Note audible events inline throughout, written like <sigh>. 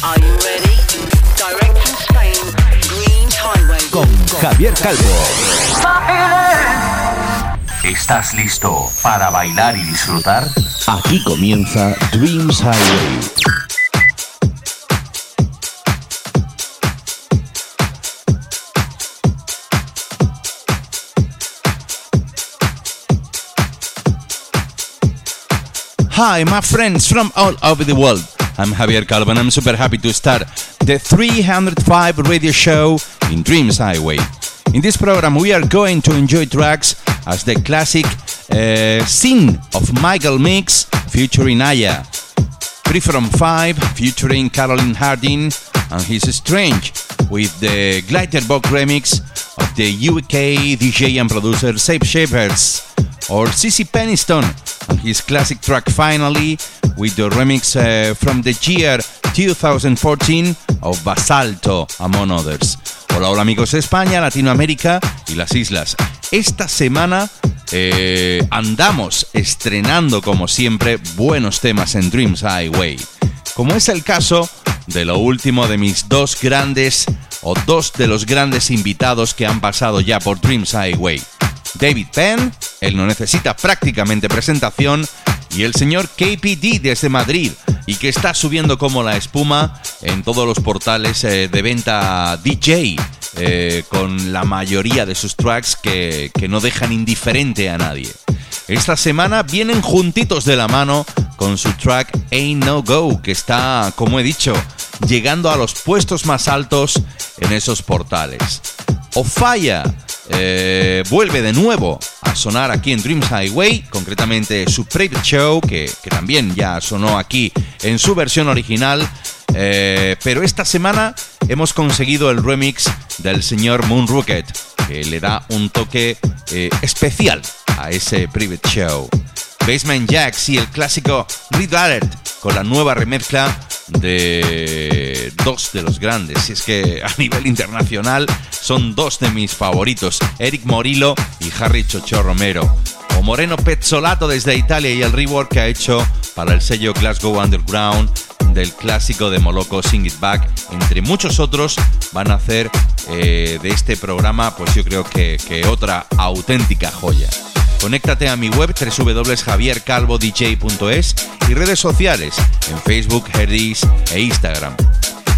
Are you ready? Direct from Spain, Dreams Highway. Con Javier Calvo. ¿Estás listo para bailar y disfrutar? aquí comienza Dreams Highway. Hi, my friends from all over the world. I'm Javier Calvo and I'm super happy to start the 305 radio show in Dreams Highway. In this program, we are going to enjoy tracks as the classic uh, Sin of Michael Mix featuring Aya, 3 from 5 featuring Caroline Harding and his Strange with the Glitterbox remix of the UK DJ and producer Safe Shepherds or CC Peniston his classic track Finally with the remix uh, from the year 2014 of Basalto among others. Hola, hola amigos de España, Latinoamérica y las islas. Esta semana eh, andamos estrenando como siempre buenos temas en Dreams Highway, como es el caso de lo último de mis dos grandes o dos de los grandes invitados que han pasado ya por Dreams Highway. David Penn, él no necesita prácticamente presentación, y el señor KPD desde Madrid, y que está subiendo como la espuma en todos los portales eh, de venta DJ, eh, con la mayoría de sus tracks que, que no dejan indiferente a nadie. Esta semana vienen juntitos de la mano con su track Ain't No Go, que está, como he dicho, llegando a los puestos más altos en esos portales. Ofaya eh, vuelve de nuevo a sonar aquí en Dreams Highway, concretamente su Private Show, que, también ya sonó aquí en su versión original. eh, pero esta semana hemos conseguido el remix del señor Moon Rocket, que le da un toque eh, especial a ese Private Show. Basement Jacks y el clásico Red Alert con la nueva remezcla de dos de los grandes. Y es que a <laughs> nivel internacional son dos de mis favoritos, Eric Morillo y Harry Chocho Romero. O Moreno Pezzolato desde Italia y el rework que ha hecho para el sello Glasgow Underground del clásico de Moloco Sing It Back, entre muchos otros, van a hacer eh, de este programa, pues yo creo que, que otra auténtica joya. Conéctate a mi web www.javiercalvodj.es y redes sociales en Facebook, Herdis e Instagram.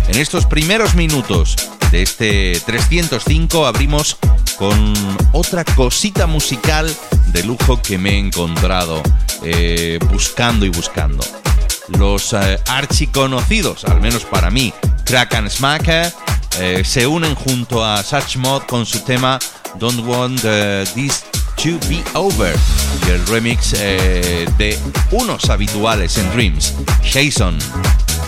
En estos primeros minutos de este 305 abrimos con otra cosita musical de lujo que me he encontrado eh, buscando y buscando. Los eh, archiconocidos, al menos para mí, Crack and Smacker, eh, se unen junto a Such Mod con su tema Don't Want eh, This to Be Over y el remix eh, de unos habituales en Dreams, Jason.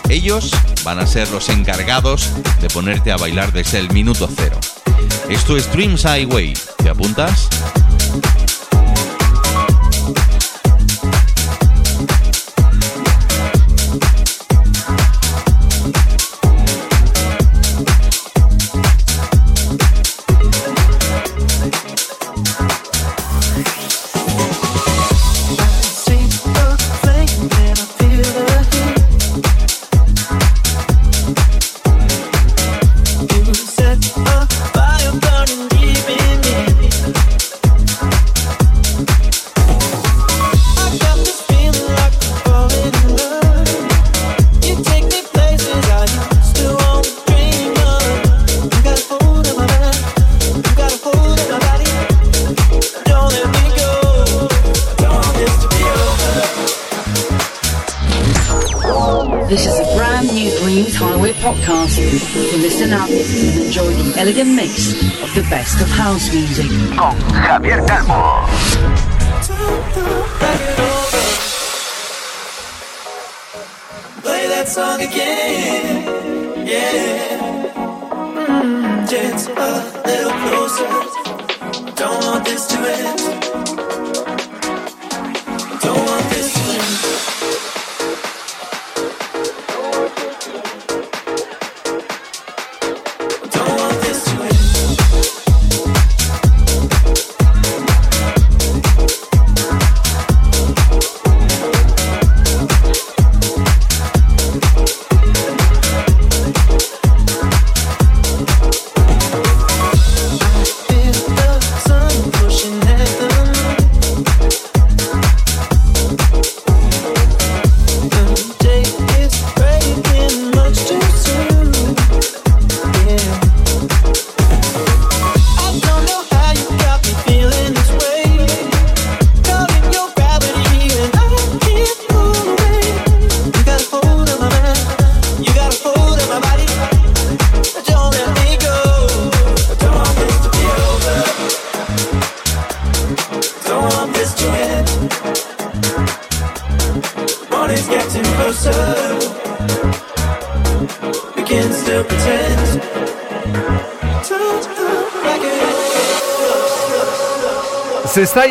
Ellos van a ser los encargados de ponerte a bailar desde el minuto cero. Esto es Dreams Highway. ¿Te apuntas? Podcast. So listen up and enjoy the elegant mix of the best of house music. Con Javier Calvo. Play that song again, yeah. Mm, just a little closer. Don't want this to end.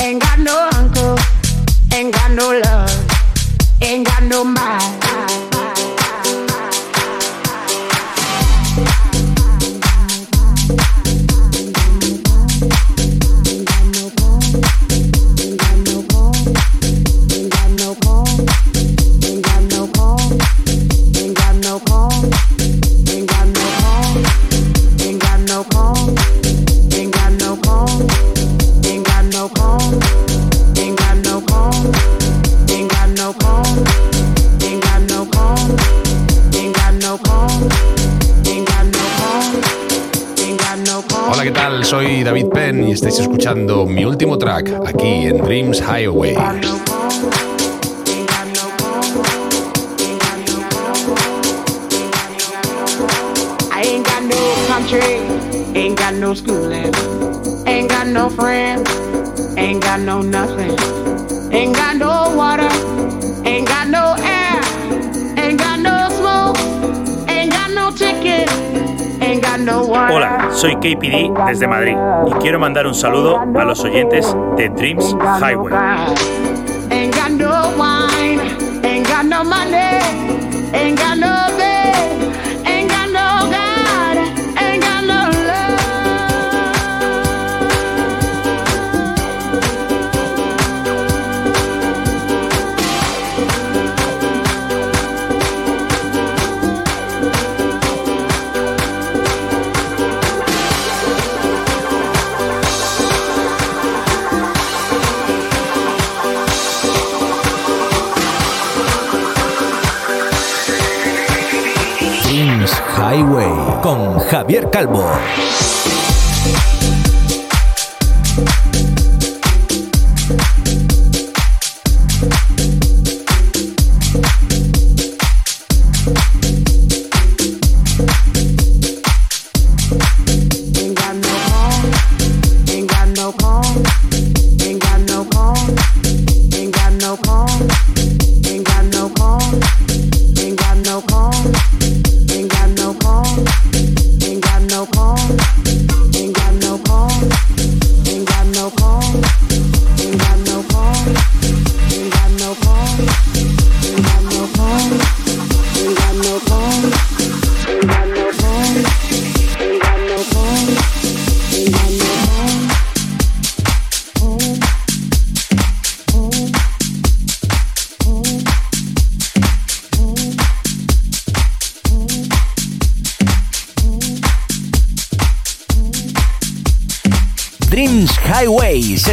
ain't got no uncle, ain't got no love, ain't got no mind. Penn y estáis escuchando mi último track aquí en Dreams Highway. ain't got no schooling, ain't got no friends, ain't got no nothing, soy KPD desde Madrid y quiero mandar un saludo a los oyentes de Dreams Highway. Con Javier Calvo.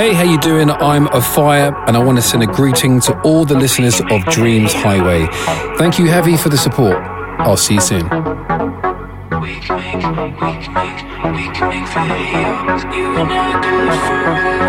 Hey, how you doing? I'm Afire, and I want to send a greeting to all the listeners of Dreams Highway. Thank you, Heavy, for the support. I'll see you soon. We can make, we can make, we can make. You and I do it forever.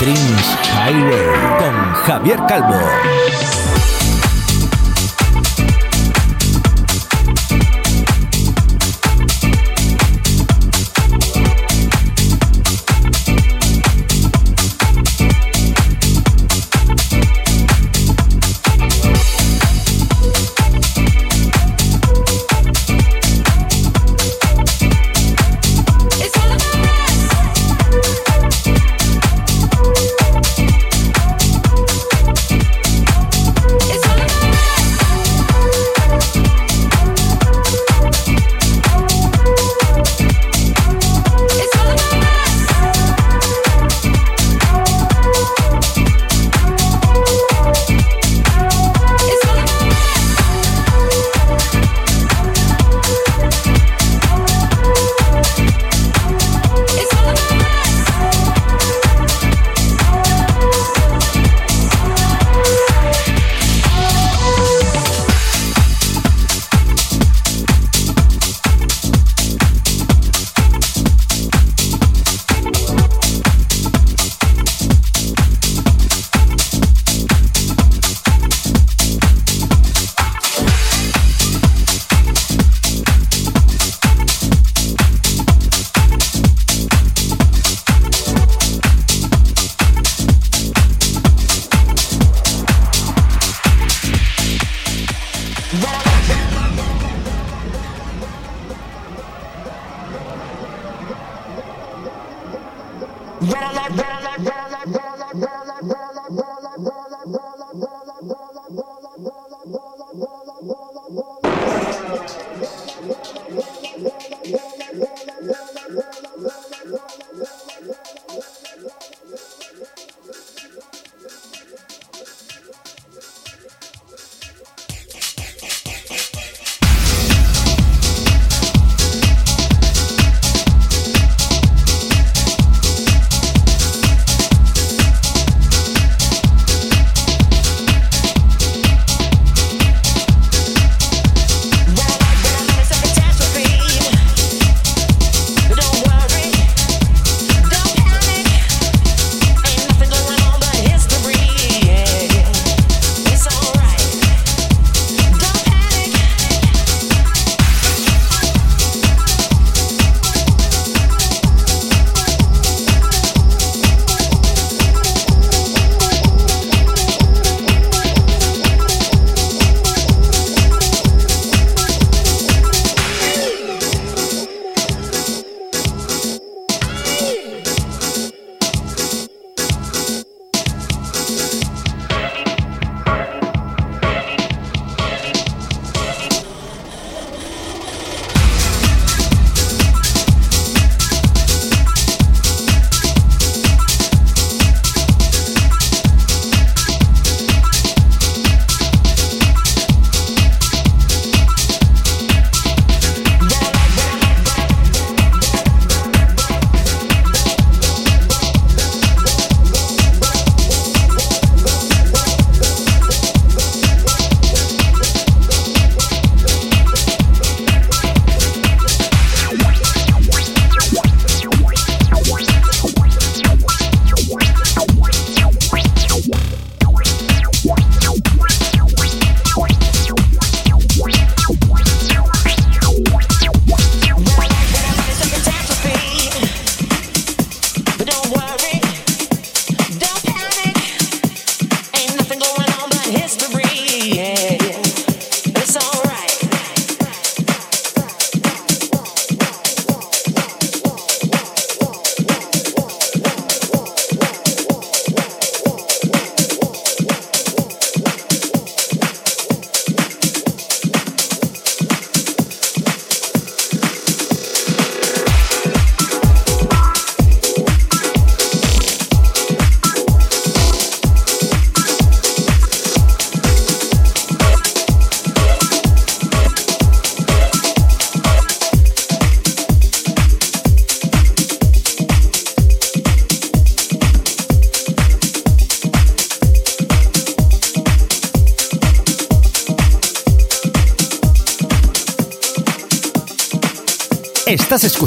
Dreams Highway con Javier Calvo.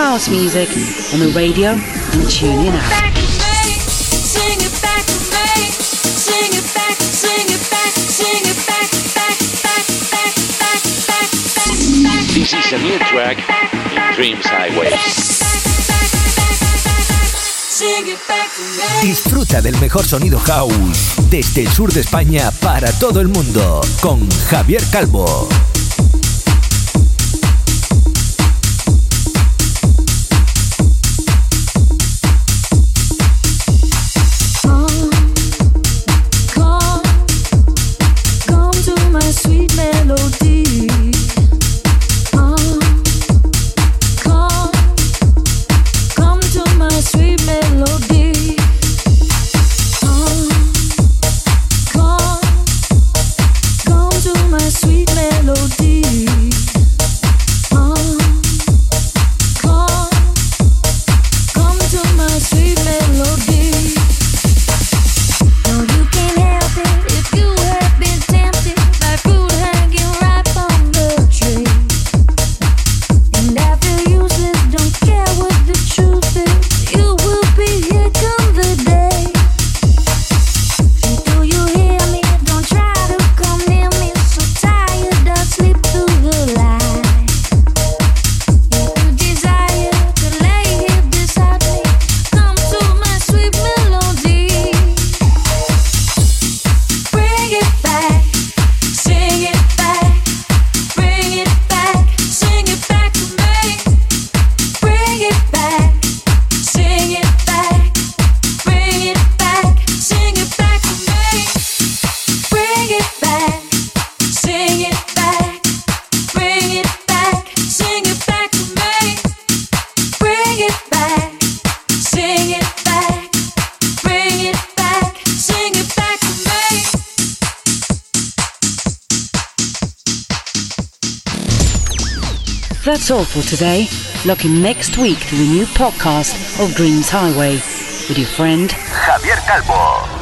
house music on the radio and TuneIn app. This is a new track in Dreams Highway. Disfruta del mejor sonido house desde el sur de España para todo el mundo con Javier Calvo. Look in next week to the new podcast of Dreams Highway with your friend Javier Calvo.